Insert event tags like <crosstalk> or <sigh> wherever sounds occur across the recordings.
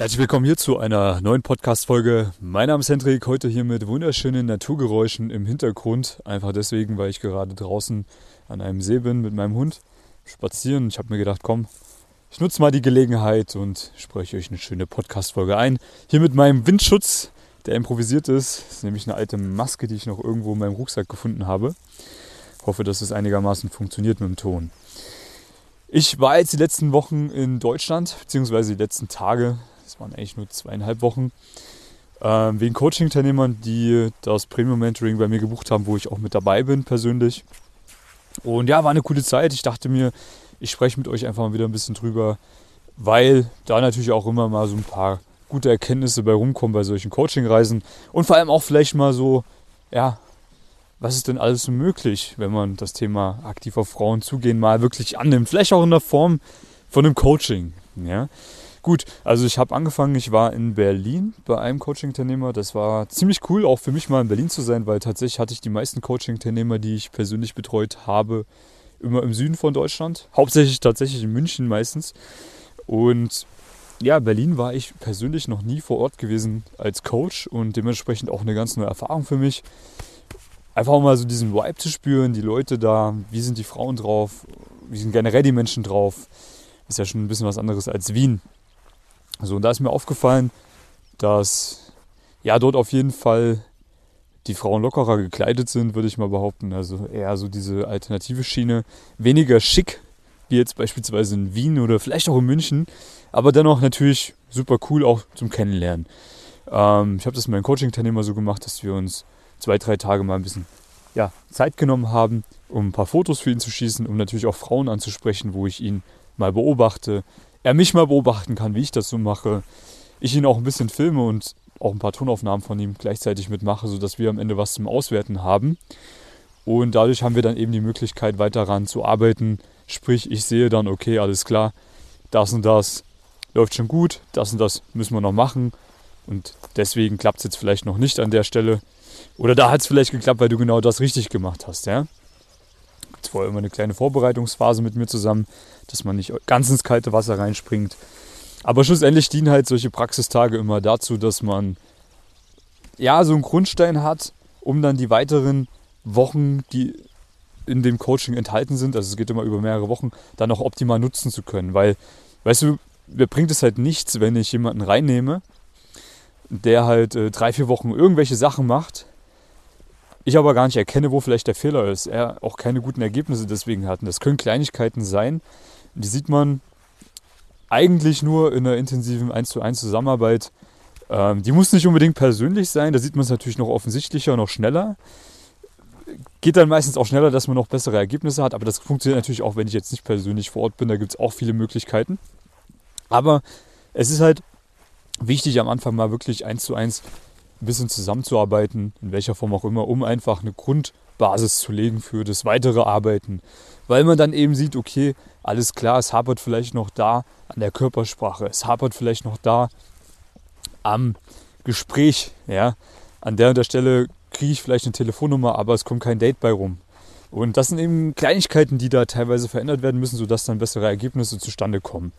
Herzlich willkommen hier zu einer neuen Podcast-Folge. Mein Name ist Hendrik, heute hier mit wunderschönen Naturgeräuschen im Hintergrund. Einfach deswegen, weil ich gerade draußen an einem See bin mit meinem Hund spazieren. Ich habe mir gedacht, komm, ich nutze mal die Gelegenheit und spreche euch eine schöne Podcast-Folge ein. Hier mit meinem Windschutz, der improvisiert ist. Das ist nämlich eine alte Maske, die ich noch irgendwo in meinem Rucksack gefunden habe. Ich hoffe, dass es einigermaßen funktioniert mit dem Ton. Ich war jetzt die letzten Wochen in Deutschland, beziehungsweise die letzten Tage das waren eigentlich nur zweieinhalb Wochen, ähm, wegen Coaching-Teilnehmern, die das Premium-Mentoring bei mir gebucht haben, wo ich auch mit dabei bin persönlich. Und ja, war eine coole Zeit. Ich dachte mir, ich spreche mit euch einfach mal wieder ein bisschen drüber, weil da natürlich auch immer mal so ein paar gute Erkenntnisse bei rumkommen bei solchen Coaching-Reisen und vor allem auch vielleicht mal so, ja, was ist denn alles so möglich, wenn man das Thema aktiv auf Frauen zugehen mal wirklich annimmt, vielleicht auch in der Form von einem Coaching, ja. Gut, also ich habe angefangen, ich war in Berlin bei einem Coaching-Teilnehmer. Das war ziemlich cool, auch für mich mal in Berlin zu sein, weil tatsächlich hatte ich die meisten Coaching-Teilnehmer, die ich persönlich betreut habe, immer im Süden von Deutschland. Hauptsächlich tatsächlich in München meistens. Und ja, Berlin war ich persönlich noch nie vor Ort gewesen als Coach und dementsprechend auch eine ganz neue Erfahrung für mich. Einfach mal so diesen Vibe zu spüren, die Leute da, wie sind die Frauen drauf, wie sind generell die Menschen drauf. Ist ja schon ein bisschen was anderes als Wien. So, und da ist mir aufgefallen, dass ja dort auf jeden Fall die Frauen lockerer gekleidet sind, würde ich mal behaupten. Also eher so diese alternative Schiene. Weniger schick, wie jetzt beispielsweise in Wien oder vielleicht auch in München, aber dennoch natürlich super cool auch zum Kennenlernen. Ähm, ich habe das mit meinen Coaching-Teilnehmern so gemacht, dass wir uns zwei, drei Tage mal ein bisschen ja, Zeit genommen haben, um ein paar Fotos für ihn zu schießen, um natürlich auch Frauen anzusprechen, wo ich ihn mal beobachte, er mich mal beobachten kann, wie ich das so mache. Ich ihn auch ein bisschen filme und auch ein paar Tonaufnahmen von ihm gleichzeitig mitmache, sodass wir am Ende was zum Auswerten haben. Und dadurch haben wir dann eben die Möglichkeit, weiter daran zu arbeiten. Sprich, ich sehe dann, okay, alles klar, das und das läuft schon gut, das und das müssen wir noch machen. Und deswegen klappt es jetzt vielleicht noch nicht an der Stelle. Oder da hat es vielleicht geklappt, weil du genau das richtig gemacht hast, ja? Gibt vorher immer eine kleine Vorbereitungsphase mit mir zusammen, dass man nicht ganz ins kalte Wasser reinspringt. Aber schlussendlich dienen halt solche Praxistage immer dazu, dass man ja so einen Grundstein hat, um dann die weiteren Wochen, die in dem Coaching enthalten sind, also es geht immer über mehrere Wochen, dann auch optimal nutzen zu können. Weil, weißt du, mir bringt es halt nichts, wenn ich jemanden reinnehme, der halt äh, drei, vier Wochen irgendwelche Sachen macht, ich aber gar nicht erkenne, wo vielleicht der Fehler ist. Er auch keine guten Ergebnisse deswegen hat. Und das können Kleinigkeiten sein, die sieht man eigentlich nur in einer intensiven 1 zu 1 Zusammenarbeit. Ähm, die muss nicht unbedingt persönlich sein, da sieht man es natürlich noch offensichtlicher, noch schneller. Geht dann meistens auch schneller, dass man noch bessere Ergebnisse hat, aber das funktioniert natürlich auch, wenn ich jetzt nicht persönlich vor Ort bin, da gibt es auch viele Möglichkeiten. Aber es ist halt wichtig, am Anfang mal wirklich 1 zu 1 ein bisschen zusammenzuarbeiten, in welcher Form auch immer, um einfach eine Grundbasis zu legen für das weitere Arbeiten. Weil man dann eben sieht, okay, alles klar, es hapert vielleicht noch da an der Körpersprache, es hapert vielleicht noch da am Gespräch, ja. An der und der Stelle kriege ich vielleicht eine Telefonnummer, aber es kommt kein Date bei rum. Und das sind eben Kleinigkeiten, die da teilweise verändert werden müssen, sodass dann bessere Ergebnisse zustande kommen.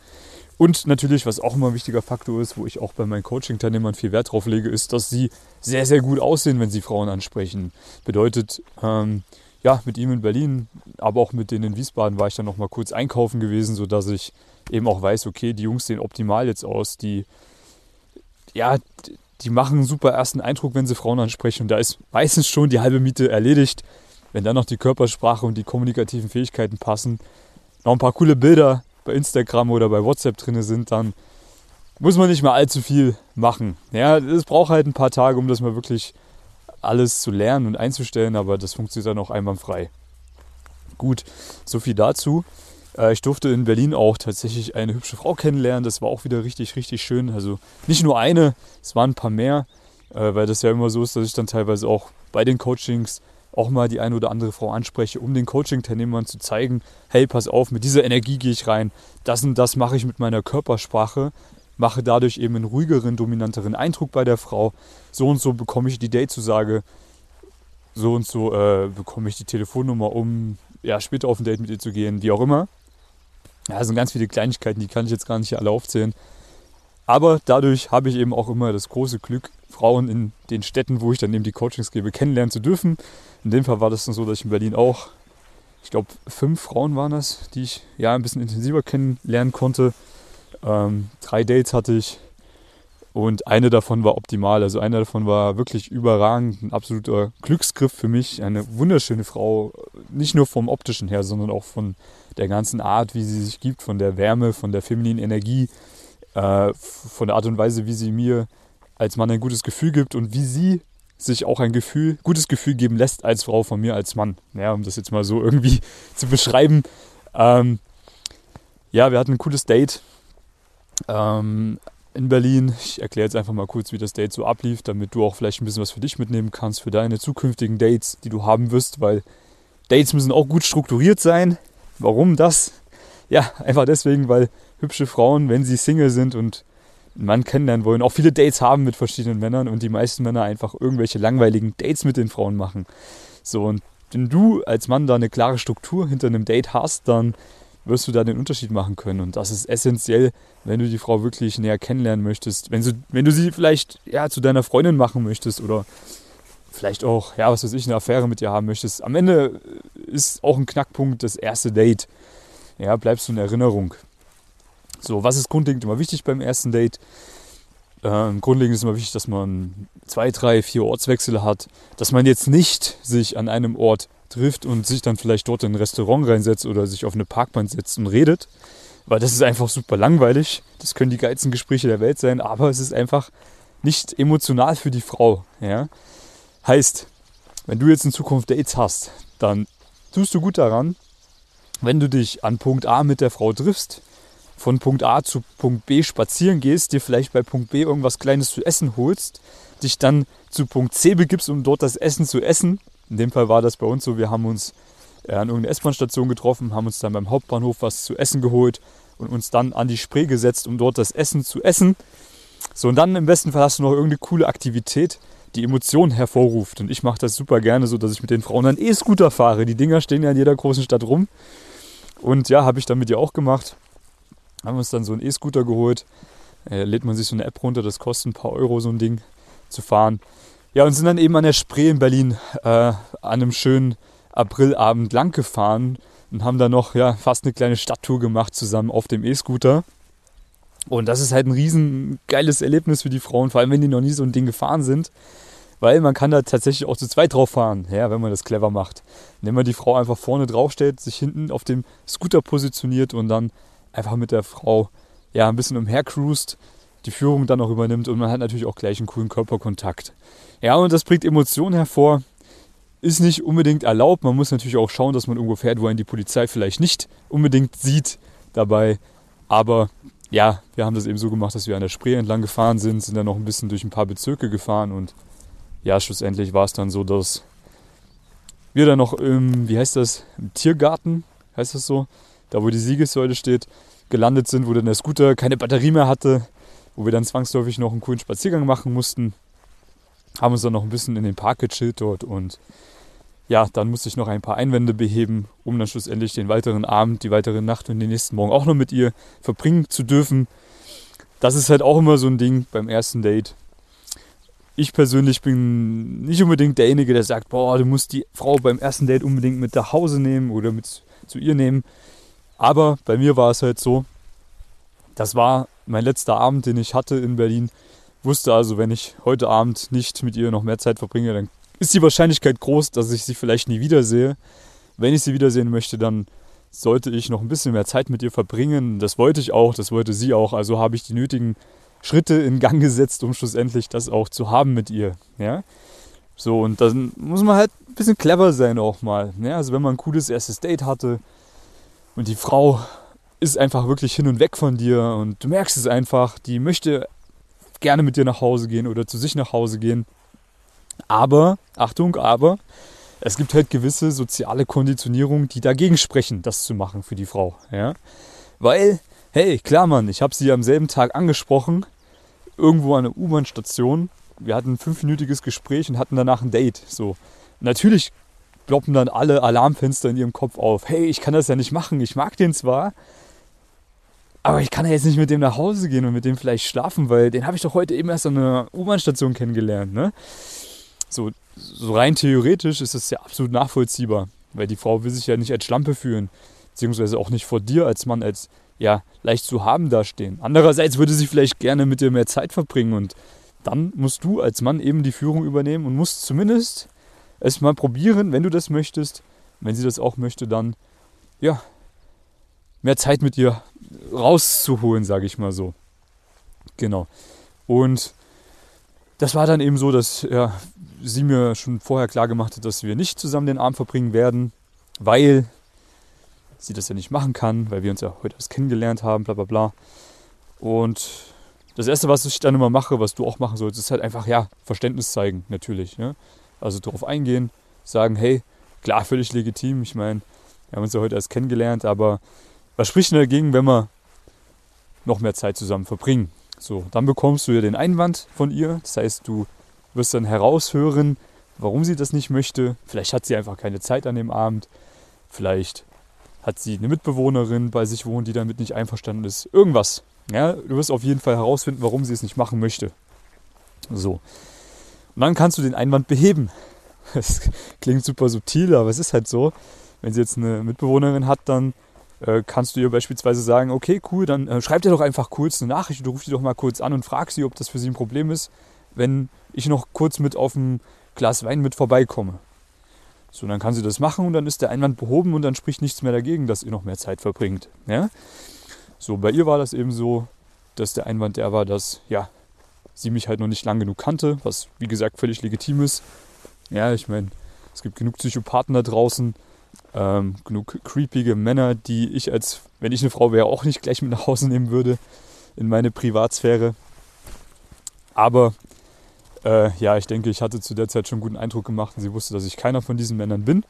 Und natürlich, was auch immer ein wichtiger Faktor ist, wo ich auch bei meinen Coaching-Teilnehmern viel Wert drauf lege, ist, dass sie sehr, sehr gut aussehen, wenn sie Frauen ansprechen. Bedeutet, ähm, ja, mit ihm in Berlin, aber auch mit denen in Wiesbaden war ich dann noch mal kurz einkaufen gewesen, sodass ich eben auch weiß, okay, die Jungs sehen optimal jetzt aus. Die, ja, die machen einen super ersten Eindruck, wenn sie Frauen ansprechen. Und da ist meistens schon die halbe Miete erledigt. Wenn dann noch die Körpersprache und die kommunikativen Fähigkeiten passen, noch ein paar coole Bilder bei Instagram oder bei WhatsApp drin sind, dann muss man nicht mehr allzu viel machen. Ja, es braucht halt ein paar Tage, um das mal wirklich alles zu lernen und einzustellen, aber das funktioniert dann auch einwandfrei. Gut, so viel dazu. Äh, ich durfte in Berlin auch tatsächlich eine hübsche Frau kennenlernen. Das war auch wieder richtig, richtig schön. Also nicht nur eine, es waren ein paar mehr, äh, weil das ja immer so ist, dass ich dann teilweise auch bei den Coachings auch mal die eine oder andere Frau anspreche, um den Coaching-Teilnehmern zu zeigen, hey, pass auf, mit dieser Energie gehe ich rein, das und das mache ich mit meiner Körpersprache, mache dadurch eben einen ruhigeren, dominanteren Eindruck bei der Frau. So und so bekomme ich die Date-Zusage, so und so äh, bekomme ich die Telefonnummer, um ja, später auf ein Date mit ihr zu gehen, wie auch immer. Ja, das sind ganz viele Kleinigkeiten, die kann ich jetzt gar nicht alle aufzählen. Aber dadurch habe ich eben auch immer das große Glück, Frauen in den Städten, wo ich dann eben die Coachings gebe, kennenlernen zu dürfen. In dem Fall war das dann so, dass ich in Berlin auch, ich glaube, fünf Frauen waren das, die ich ja ein bisschen intensiver kennenlernen konnte. Ähm, drei Dates hatte ich und eine davon war optimal. Also eine davon war wirklich überragend, ein absoluter Glücksgriff für mich. Eine wunderschöne Frau, nicht nur vom optischen her, sondern auch von der ganzen Art, wie sie sich gibt, von der Wärme, von der femininen Energie, äh, von der Art und Weise, wie sie mir als Mann ein gutes Gefühl gibt und wie sie sich auch ein Gefühl, gutes Gefühl geben lässt als Frau von mir als Mann. Ja, um das jetzt mal so irgendwie <laughs> zu beschreiben. Ähm, ja, wir hatten ein cooles Date ähm, in Berlin. Ich erkläre jetzt einfach mal kurz, wie das Date so ablief, damit du auch vielleicht ein bisschen was für dich mitnehmen kannst, für deine zukünftigen Dates, die du haben wirst, weil Dates müssen auch gut strukturiert sein. Warum das? Ja, einfach deswegen, weil hübsche Frauen, wenn sie Single sind und einen Mann kennenlernen wollen, auch viele Dates haben mit verschiedenen Männern und die meisten Männer einfach irgendwelche langweiligen Dates mit den Frauen machen. So, und wenn du als Mann da eine klare Struktur hinter einem Date hast, dann wirst du da den Unterschied machen können. Und das ist essentiell, wenn du die Frau wirklich näher kennenlernen möchtest. Wenn du, wenn du sie vielleicht ja, zu deiner Freundin machen möchtest oder vielleicht auch, ja, was weiß ich, eine Affäre mit ihr haben möchtest. Am Ende ist auch ein Knackpunkt das erste Date. Ja, bleibst du in Erinnerung. So, was ist grundlegend immer wichtig beim ersten Date? Ähm, grundlegend ist immer wichtig, dass man zwei, drei, vier Ortswechsel hat, dass man jetzt nicht sich an einem Ort trifft und sich dann vielleicht dort in ein Restaurant reinsetzt oder sich auf eine Parkbank setzt und redet, weil das ist einfach super langweilig. Das können die geilsten Gespräche der Welt sein, aber es ist einfach nicht emotional für die Frau. Ja? Heißt, wenn du jetzt in Zukunft Dates hast, dann tust du gut daran, wenn du dich an Punkt A mit der Frau triffst, von Punkt A zu Punkt B spazieren gehst, dir vielleicht bei Punkt B irgendwas Kleines zu essen holst, dich dann zu Punkt C begibst, um dort das Essen zu essen. In dem Fall war das bei uns so, wir haben uns äh, an irgendeiner S-Bahn-Station getroffen, haben uns dann beim Hauptbahnhof was zu essen geholt und uns dann an die Spree gesetzt, um dort das Essen zu essen. So, und dann im besten Fall hast du noch irgendeine coole Aktivität, die Emotionen hervorruft. Und ich mache das super gerne so, dass ich mit den Frauen dann E-Scooter fahre. Die Dinger stehen ja in jeder großen Stadt rum. Und ja, habe ich dann mit ihr auch gemacht haben uns dann so einen E-Scooter geholt. Äh, lädt man sich so eine App runter, das kostet ein paar Euro, so ein Ding zu fahren. Ja, und sind dann eben an der Spree in Berlin äh, an einem schönen Aprilabend lang gefahren und haben dann noch ja, fast eine kleine Stadttour gemacht zusammen auf dem E-Scooter. Und das ist halt ein riesen geiles Erlebnis für die Frauen, vor allem wenn die noch nie so ein Ding gefahren sind. Weil man kann da tatsächlich auch zu zweit drauf fahren, ja, wenn man das clever macht. Indem man die Frau einfach vorne drauf stellt, sich hinten auf dem Scooter positioniert und dann einfach mit der Frau ja ein bisschen umhercruist, die Führung dann auch übernimmt und man hat natürlich auch gleich einen coolen Körperkontakt. Ja, und das bringt Emotionen hervor. Ist nicht unbedingt erlaubt. Man muss natürlich auch schauen, dass man irgendwo fährt, wo einen die Polizei vielleicht nicht unbedingt sieht dabei. Aber ja, wir haben das eben so gemacht, dass wir an der Spree entlang gefahren sind, sind dann noch ein bisschen durch ein paar Bezirke gefahren und ja, schlussendlich war es dann so, dass wir dann noch im, wie heißt das, im Tiergarten, heißt das so, da wo die Siegessäule steht, gelandet sind, wo dann der Scooter keine Batterie mehr hatte, wo wir dann zwangsläufig noch einen coolen Spaziergang machen mussten. Haben uns dann noch ein bisschen in den Park gechillt dort und ja, dann musste ich noch ein paar Einwände beheben, um dann schlussendlich den weiteren Abend, die weitere Nacht und den nächsten Morgen auch noch mit ihr verbringen zu dürfen. Das ist halt auch immer so ein Ding beim ersten Date. Ich persönlich bin nicht unbedingt derjenige, der sagt, boah, du musst die Frau beim ersten Date unbedingt mit nach Hause nehmen oder mit zu ihr nehmen. Aber bei mir war es halt so, das war mein letzter Abend, den ich hatte in Berlin. Wusste also, wenn ich heute Abend nicht mit ihr noch mehr Zeit verbringe, dann ist die Wahrscheinlichkeit groß, dass ich sie vielleicht nie wiedersehe. Wenn ich sie wiedersehen möchte, dann sollte ich noch ein bisschen mehr Zeit mit ihr verbringen. Das wollte ich auch, das wollte sie auch. Also habe ich die nötigen Schritte in Gang gesetzt, um schlussendlich das auch zu haben mit ihr. Ja? So, und dann muss man halt ein bisschen clever sein auch mal. Ja? Also wenn man ein cooles erstes Date hatte, und die Frau ist einfach wirklich hin und weg von dir und du merkst es einfach, die möchte gerne mit dir nach Hause gehen oder zu sich nach Hause gehen. Aber, Achtung, aber, es gibt halt gewisse soziale Konditionierungen, die dagegen sprechen, das zu machen für die Frau. Ja? Weil, hey, klar Mann, ich habe sie am selben Tag angesprochen, irgendwo an der U-Bahn-Station. Wir hatten ein fünfminütiges Gespräch und hatten danach ein Date. So. Natürlich ploppen dann alle Alarmfenster in ihrem Kopf auf. Hey, ich kann das ja nicht machen. Ich mag den zwar, aber ich kann ja jetzt nicht mit dem nach Hause gehen und mit dem vielleicht schlafen, weil den habe ich doch heute eben erst an einer U-Bahn-Station kennengelernt. Ne? So, so rein theoretisch ist das ja absolut nachvollziehbar, weil die Frau will sich ja nicht als Schlampe fühlen, beziehungsweise auch nicht vor dir als Mann als ja, leicht zu haben dastehen. Andererseits würde sie vielleicht gerne mit dir mehr Zeit verbringen und dann musst du als Mann eben die Führung übernehmen und musst zumindest es mal probieren, wenn du das möchtest. Wenn sie das auch möchte, dann ja, mehr Zeit mit ihr rauszuholen, sage ich mal so. Genau. Und das war dann eben so, dass ja, sie mir schon vorher klar gemacht hat, dass wir nicht zusammen den Abend verbringen werden, weil sie das ja nicht machen kann, weil wir uns ja heute erst kennengelernt haben, bla bla bla. Und das Erste, was ich dann immer mache, was du auch machen solltest, ist halt einfach, ja, Verständnis zeigen, natürlich. Ne? Also darauf eingehen, sagen, hey, klar, völlig legitim. Ich meine, wir haben uns ja heute erst kennengelernt, aber was spricht denn dagegen, wenn wir noch mehr Zeit zusammen verbringen? So, dann bekommst du ja den Einwand von ihr. Das heißt, du wirst dann heraushören, warum sie das nicht möchte. Vielleicht hat sie einfach keine Zeit an dem Abend. Vielleicht hat sie eine Mitbewohnerin bei sich wohnen, die damit nicht einverstanden ist. Irgendwas. Ja, du wirst auf jeden Fall herausfinden, warum sie es nicht machen möchte. So. Und dann kannst du den Einwand beheben. <laughs> Das klingt super subtil, aber es ist halt so. Wenn sie jetzt eine Mitbewohnerin hat, dann äh, kannst du ihr beispielsweise sagen, okay, cool, dann äh, schreib dir doch einfach kurz eine Nachricht oder ruf die doch mal kurz an und frag sie, ob das für sie ein Problem ist, wenn ich noch kurz mit auf ein Glas Wein mit vorbeikomme. So, dann kann sie das machen und dann ist der Einwand behoben und dann spricht nichts mehr dagegen, dass ihr noch mehr Zeit verbringt. Ja? So, bei ihr war das eben so, dass der Einwand der war, dass ja, sie mich halt noch nicht lang genug kannte, was wie gesagt völlig legitim ist. Ja, ich meine, es gibt genug Psychopathen da draußen, ähm, genug creepige Männer, die ich als, wenn ich eine Frau wäre, auch nicht gleich mit nach Hause nehmen würde in meine Privatsphäre. Aber äh, ja, ich denke, ich hatte zu der Zeit schon einen guten Eindruck gemacht und sie wusste, dass ich keiner von diesen Männern bin.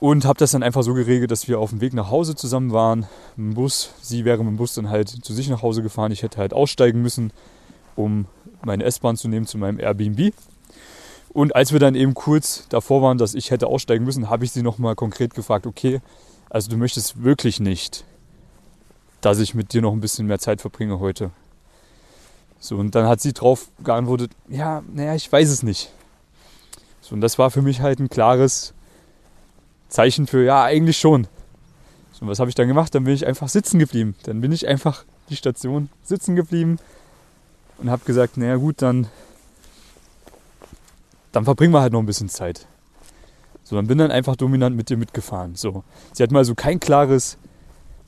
Und habe das dann einfach so geregelt, dass wir auf dem Weg nach Hause zusammen waren. Im Bus, sie wäre mit dem Bus dann halt zu sich nach Hause gefahren. Ich hätte halt aussteigen müssen, um meine S-Bahn zu nehmen zu meinem Airbnb. Und als wir dann eben kurz davor waren, dass ich hätte aussteigen müssen, habe ich sie nochmal konkret gefragt, okay, also du möchtest wirklich nicht, dass ich mit dir noch ein bisschen mehr Zeit verbringe heute. So, und dann hat sie drauf geantwortet, ja, naja, ich weiß es nicht. So, und das war für mich halt ein klares Zeichen für, ja, eigentlich schon. So, und was habe ich dann gemacht? Dann bin ich einfach sitzen geblieben. Dann bin ich einfach die Station sitzen geblieben und habe gesagt, naja gut, dann, dann verbringen wir halt noch ein bisschen Zeit. So, dann bin dann einfach dominant mit dir mitgefahren. So, sie hat mal so kein klares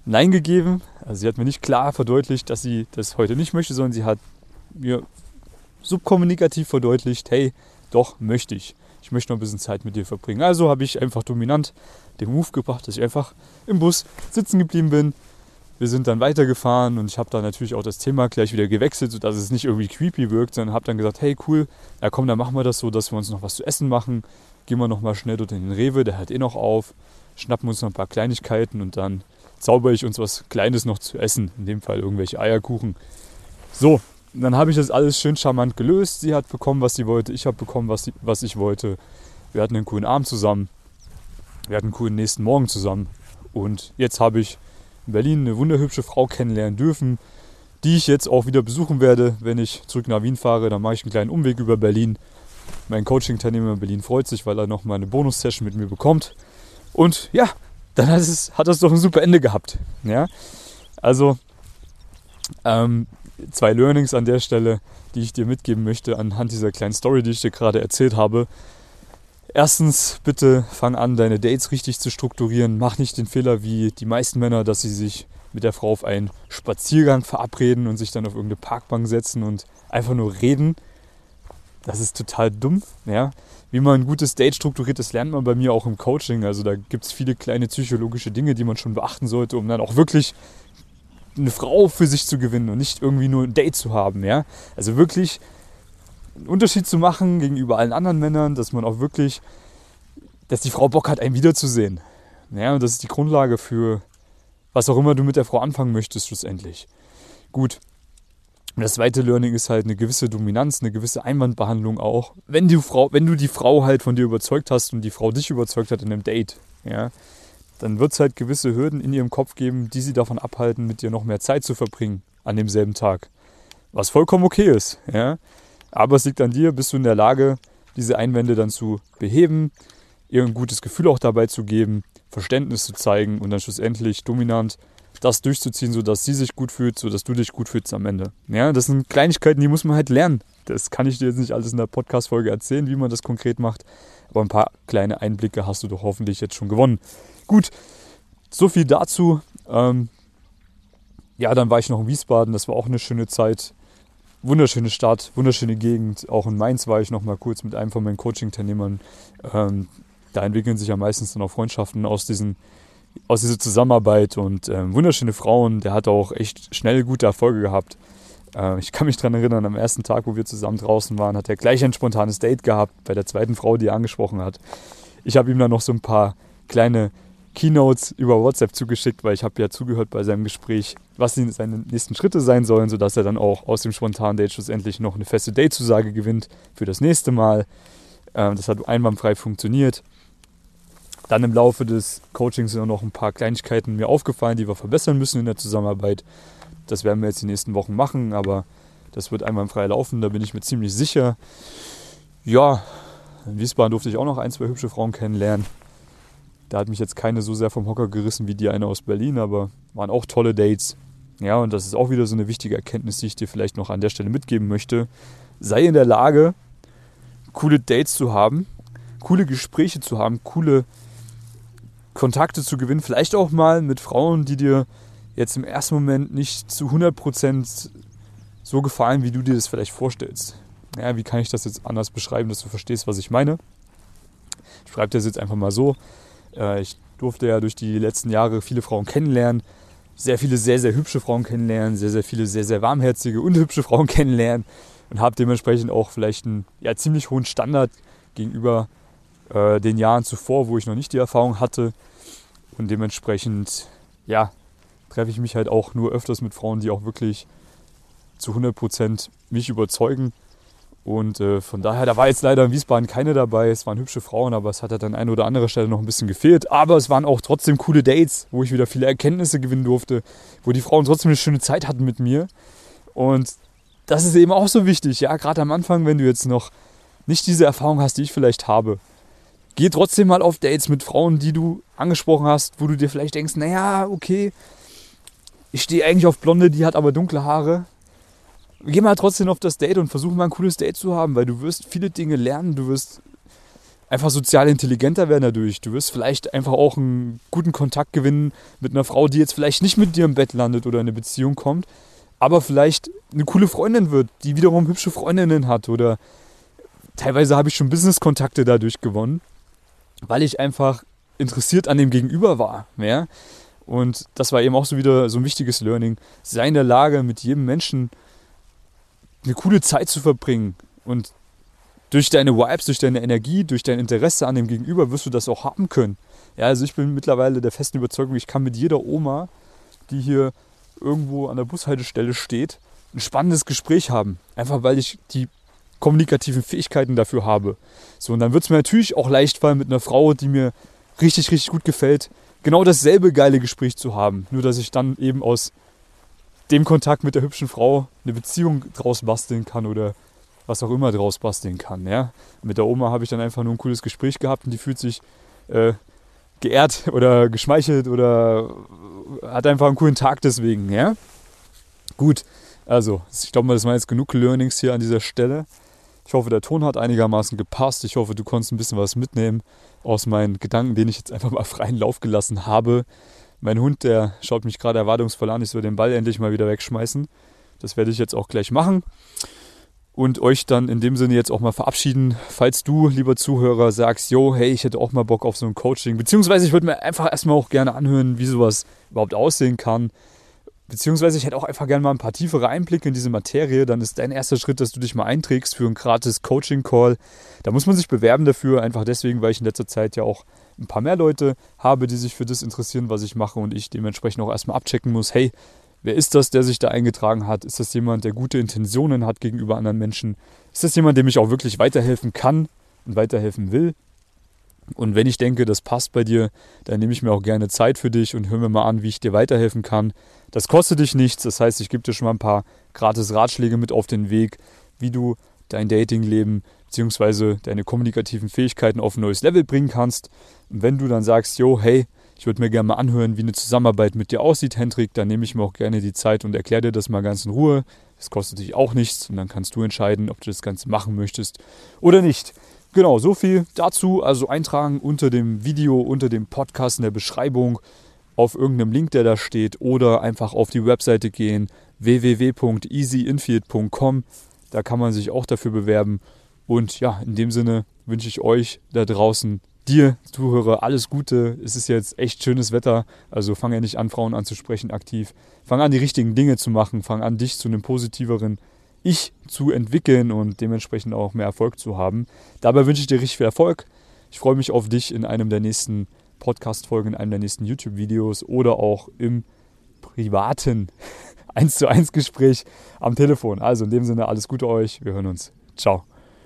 Nein gegeben. Also sie hat mir nicht klar verdeutlicht, dass sie das heute nicht möchte, sondern sie hat mir subkommunikativ verdeutlicht, hey, doch, möchte ich. Ich möchte noch ein bisschen Zeit mit dir verbringen. Also habe ich einfach dominant den Move gebracht, dass ich einfach im Bus sitzen geblieben bin. Wir sind dann weitergefahren und ich habe dann natürlich auch das Thema gleich wieder gewechselt, sodass es nicht irgendwie creepy wirkt, sondern habe dann gesagt, hey cool, ja komm, dann machen wir das so, dass wir uns noch was zu essen machen. Gehen wir noch mal schnell dort in den Rewe, der hört eh noch auf. Schnappen uns noch ein paar Kleinigkeiten und dann zaubere ich uns was Kleines noch zu essen. In dem Fall irgendwelche Eierkuchen. So, dann habe ich das alles schön charmant gelöst. Sie hat bekommen, was sie wollte. Ich habe bekommen, was, sie, was ich wollte. Wir hatten einen coolen Abend zusammen. Wir hatten einen coolen nächsten Morgen zusammen. Und jetzt habe ich in Berlin eine wunderhübsche Frau kennenlernen dürfen, die ich jetzt auch wieder besuchen werde, wenn ich zurück nach Wien fahre. Dann mache ich einen kleinen Umweg über Berlin. Mein Coaching-Teilnehmer in Berlin freut sich, weil er noch mal eine Bonus-Session mit mir bekommt. Und ja, dann hat es, hat es doch ein super Ende gehabt. Ja? Also, ähm, zwei Learnings an der Stelle, die ich dir mitgeben möchte anhand dieser kleinen Story, die ich dir gerade erzählt habe. Erstens, bitte fang an, deine Dates richtig zu strukturieren. Mach nicht den Fehler wie die meisten Männer, dass sie sich mit der Frau auf einen Spaziergang verabreden und sich dann auf irgendeine Parkbank setzen und einfach nur reden. Das ist total dumm. Ja? Wie man ein gutes Date strukturiert, das lernt man bei mir auch im Coaching. Also da gibt es viele kleine psychologische Dinge, die man schon beachten sollte, um dann auch wirklich eine Frau für sich zu gewinnen und nicht irgendwie nur ein Date zu haben, ja. Also wirklich einen Unterschied zu machen gegenüber allen anderen Männern, dass man auch wirklich, dass die Frau Bock hat, einen wiederzusehen. Ja, und das ist die Grundlage für was auch immer du mit der Frau anfangen möchtest, schlussendlich. Gut. Und das zweite Learning ist halt eine gewisse Dominanz, eine gewisse Einwandbehandlung auch. Wenn, die Frau, wenn du die Frau halt von dir überzeugt hast und die Frau dich überzeugt hat in einem Date, ja, dann wird es halt gewisse Hürden in ihrem Kopf geben, die sie davon abhalten, mit dir noch mehr Zeit zu verbringen an demselben Tag. Was vollkommen okay ist, ja. Aber es liegt an dir, bist du in der Lage, diese Einwände dann zu beheben, ihr ein gutes Gefühl auch dabei zu geben, Verständnis zu zeigen und dann schlussendlich dominant das durchzuziehen, sodass sie sich gut fühlt, sodass du dich gut fühlst am Ende. Ja, das sind Kleinigkeiten, die muss man halt lernen. Das kann ich dir jetzt nicht alles in der Podcast-Folge erzählen, wie man das konkret macht, aber ein paar kleine Einblicke hast du doch hoffentlich jetzt schon gewonnen. Gut, so viel dazu. Ähm, ja, dann war ich noch in Wiesbaden, das war auch eine schöne Zeit. Wunderschöne Stadt, wunderschöne Gegend. Auch in Mainz war ich noch mal kurz mit einem von meinen Coaching-Teilnehmern. Ähm, da entwickeln sich ja meistens dann auch Freundschaften aus, diesen, aus dieser Zusammenarbeit und ähm, wunderschöne Frauen. Der hat auch echt schnell gute Erfolge gehabt. Äh, ich kann mich daran erinnern, am ersten Tag, wo wir zusammen draußen waren, hat er gleich ein spontanes Date gehabt bei der zweiten Frau, die er angesprochen hat. Ich habe ihm dann noch so ein paar kleine Keynotes über WhatsApp zugeschickt, weil ich habe ja zugehört bei seinem Gespräch, was seine nächsten Schritte sein sollen, sodass er dann auch aus dem spontanen Date schlussendlich noch eine feste Date-Zusage gewinnt für das nächste Mal. Ähm, das hat einwandfrei funktioniert. Dann im Laufe des Coachings sind noch ein paar Kleinigkeiten mir aufgefallen, die wir verbessern müssen in der Zusammenarbeit. Das werden wir jetzt die nächsten Wochen machen, aber das wird einwandfrei laufen, da bin ich mir ziemlich sicher. Ja, in Wiesbaden durfte ich auch noch ein, zwei hübsche Frauen kennenlernen. Da hat mich jetzt keine so sehr vom Hocker gerissen wie die eine aus Berlin, aber waren auch tolle Dates. Ja, und das ist auch wieder so eine wichtige Erkenntnis, die ich dir vielleicht noch an der Stelle mitgeben möchte. Sei in der Lage, coole Dates zu haben, coole Gespräche zu haben, coole Kontakte zu gewinnen. Vielleicht auch mal mit Frauen, die dir jetzt im ersten Moment nicht zu 100% so gefallen, wie du dir das vielleicht vorstellst. Ja, wie kann ich das jetzt anders beschreiben, dass du verstehst, was ich meine? Ich schreibe das jetzt einfach mal so. Äh, ich durfte ja durch die letzten Jahre viele Frauen kennenlernen, sehr viele sehr, sehr hübsche Frauen kennenlernen, sehr, sehr viele sehr, sehr warmherzige und <laughs> hübsche Frauen kennenlernen und habe dementsprechend auch vielleicht einen ja, ziemlich hohen Standard gegenüber äh, den Jahren zuvor, wo ich noch nicht die Erfahrung hatte. Und dementsprechend, ja, treffe ich mich halt auch nur öfters mit Frauen, die auch wirklich zu 100% mich überzeugen und äh, von daher, da war jetzt leider in Wiesbaden keine dabei. Es waren hübsche Frauen, aber es hat halt an einer oder anderen Stelle noch ein bisschen gefehlt. Aber es waren auch trotzdem coole Dates, wo ich wieder viele Erkenntnisse gewinnen durfte, wo die Frauen trotzdem eine schöne Zeit hatten mit mir. Und das ist eben auch so wichtig, ja, gerade am Anfang, wenn du jetzt noch nicht diese Erfahrung hast, die ich vielleicht habe. Geh trotzdem mal auf Dates mit Frauen, die du angesprochen hast, wo du dir vielleicht denkst, naja, okay, ich stehe eigentlich auf Blonde, die hat aber dunkle Haare geh mal trotzdem auf das Date und versuch mal ein cooles Date zu haben, weil du wirst viele Dinge lernen, du wirst einfach sozial intelligenter werden dadurch. Du wirst vielleicht einfach auch einen guten Kontakt gewinnen mit einer Frau, die jetzt vielleicht nicht mit dir im Bett landet oder in eine Beziehung kommt, aber vielleicht eine coole Freundin wird, die wiederum hübsche Freundinnen hat oder teilweise habe ich schon Business-Kontakte dadurch gewonnen, weil ich einfach interessiert an dem Gegenüber war. Ja? Und das war eben auch so wieder so ein wichtiges Learning. Sei in der Lage, mit jedem Menschen eine coole Zeit zu verbringen. Und durch deine Vibes, durch deine Energie, durch dein Interesse an dem Gegenüber wirst du das auch haben können. Ja, also ich bin mittlerweile der festen Überzeugung, ich kann mit jeder Oma, die hier irgendwo an der Bushaltestelle steht, ein spannendes Gespräch haben. Einfach weil ich die kommunikativen Fähigkeiten dafür habe. So, und dann wird es mir natürlich auch leicht fallen, mit einer Frau, die mir richtig, richtig gut gefällt, genau dasselbe geile Gespräch zu haben. Nur, dass ich dann eben aus dem Kontakt mit der hübschen Frau eine Beziehung draus basteln kann oder was auch immer draus basteln kann. Ja? Mit der Oma habe ich dann einfach nur ein cooles Gespräch gehabt und die fühlt sich äh, geehrt <laughs> oder geschmeichelt oder hat einfach einen coolen Tag deswegen. Ja? Gut, also ich glaube mal, das waren jetzt genug Learnings hier an dieser Stelle. Ich hoffe, der Ton hat einigermaßen gepasst. Ich hoffe, du konntest ein bisschen was mitnehmen aus meinen Gedanken, den ich jetzt einfach mal freien Lauf gelassen habe. Mein Hund, der schaut mich gerade erwartungsvoll an. Ich soll den Ball endlich mal wieder wegschmeißen. Das werde ich jetzt auch gleich machen. Und euch dann in dem Sinne jetzt auch mal verabschieden. Falls du, lieber Zuhörer, sagst, yo, hey, ich hätte auch mal Bock auf so ein Coaching. Beziehungsweise ich würde mir einfach erstmal auch gerne anhören, wie sowas überhaupt aussehen kann. Beziehungsweise ich hätte auch einfach gerne mal ein paar tiefere Einblicke in diese Materie. Dann ist dein erster Schritt, dass du dich mal einträgst für einen gratis Coaching-Call. Da muss man sich bewerben dafür, einfach deswegen, weil ich in letzter Zeit ja auch ein paar mehr Leute habe, die sich für das interessieren, was ich mache und ich dementsprechend auch erstmal abchecken muss, hey, wer ist das, der sich da eingetragen hat? Ist das jemand, der gute Intentionen hat gegenüber anderen Menschen? Ist das jemand, dem ich auch wirklich weiterhelfen kann und weiterhelfen will? Und wenn ich denke, das passt bei dir, dann nehme ich mir auch gerne Zeit für dich und höre mir mal an, wie ich dir weiterhelfen kann. Das kostet dich nichts, das heißt, ich gebe dir schon mal ein paar gratis Ratschläge mit auf den Weg, wie du dein Datingleben bzw. deine kommunikativen Fähigkeiten auf ein neues Level bringen kannst. Und wenn du dann sagst, jo, hey, ich würde mir gerne mal anhören, wie eine Zusammenarbeit mit dir aussieht, Hendrik, dann nehme ich mir auch gerne die Zeit und erkläre dir das mal ganz in Ruhe. Das kostet dich auch nichts und dann kannst du entscheiden, ob du das Ganze machen möchtest oder nicht. Genau, so viel dazu. Also eintragen unter dem Video, unter dem Podcast in der Beschreibung auf irgendeinem Link, der da steht, oder einfach auf die Webseite gehen www.easyinfield.com. Da kann man sich auch dafür bewerben. Und ja, in dem Sinne wünsche ich euch da draußen, dir, Zuhörer, alles Gute. Es ist jetzt echt schönes Wetter. Also fang ja nicht an, Frauen anzusprechen aktiv. Fang an, die richtigen Dinge zu machen. Fang an, dich zu einem positiveren ich zu entwickeln und dementsprechend auch mehr Erfolg zu haben. Dabei wünsche ich dir richtig viel Erfolg. Ich freue mich auf dich in einem der nächsten Podcast-Folgen, in einem der nächsten YouTube-Videos oder auch im privaten <laughs> 1 zu 1 Gespräch am Telefon. Also in dem Sinne alles Gute euch. Wir hören uns. Ciao.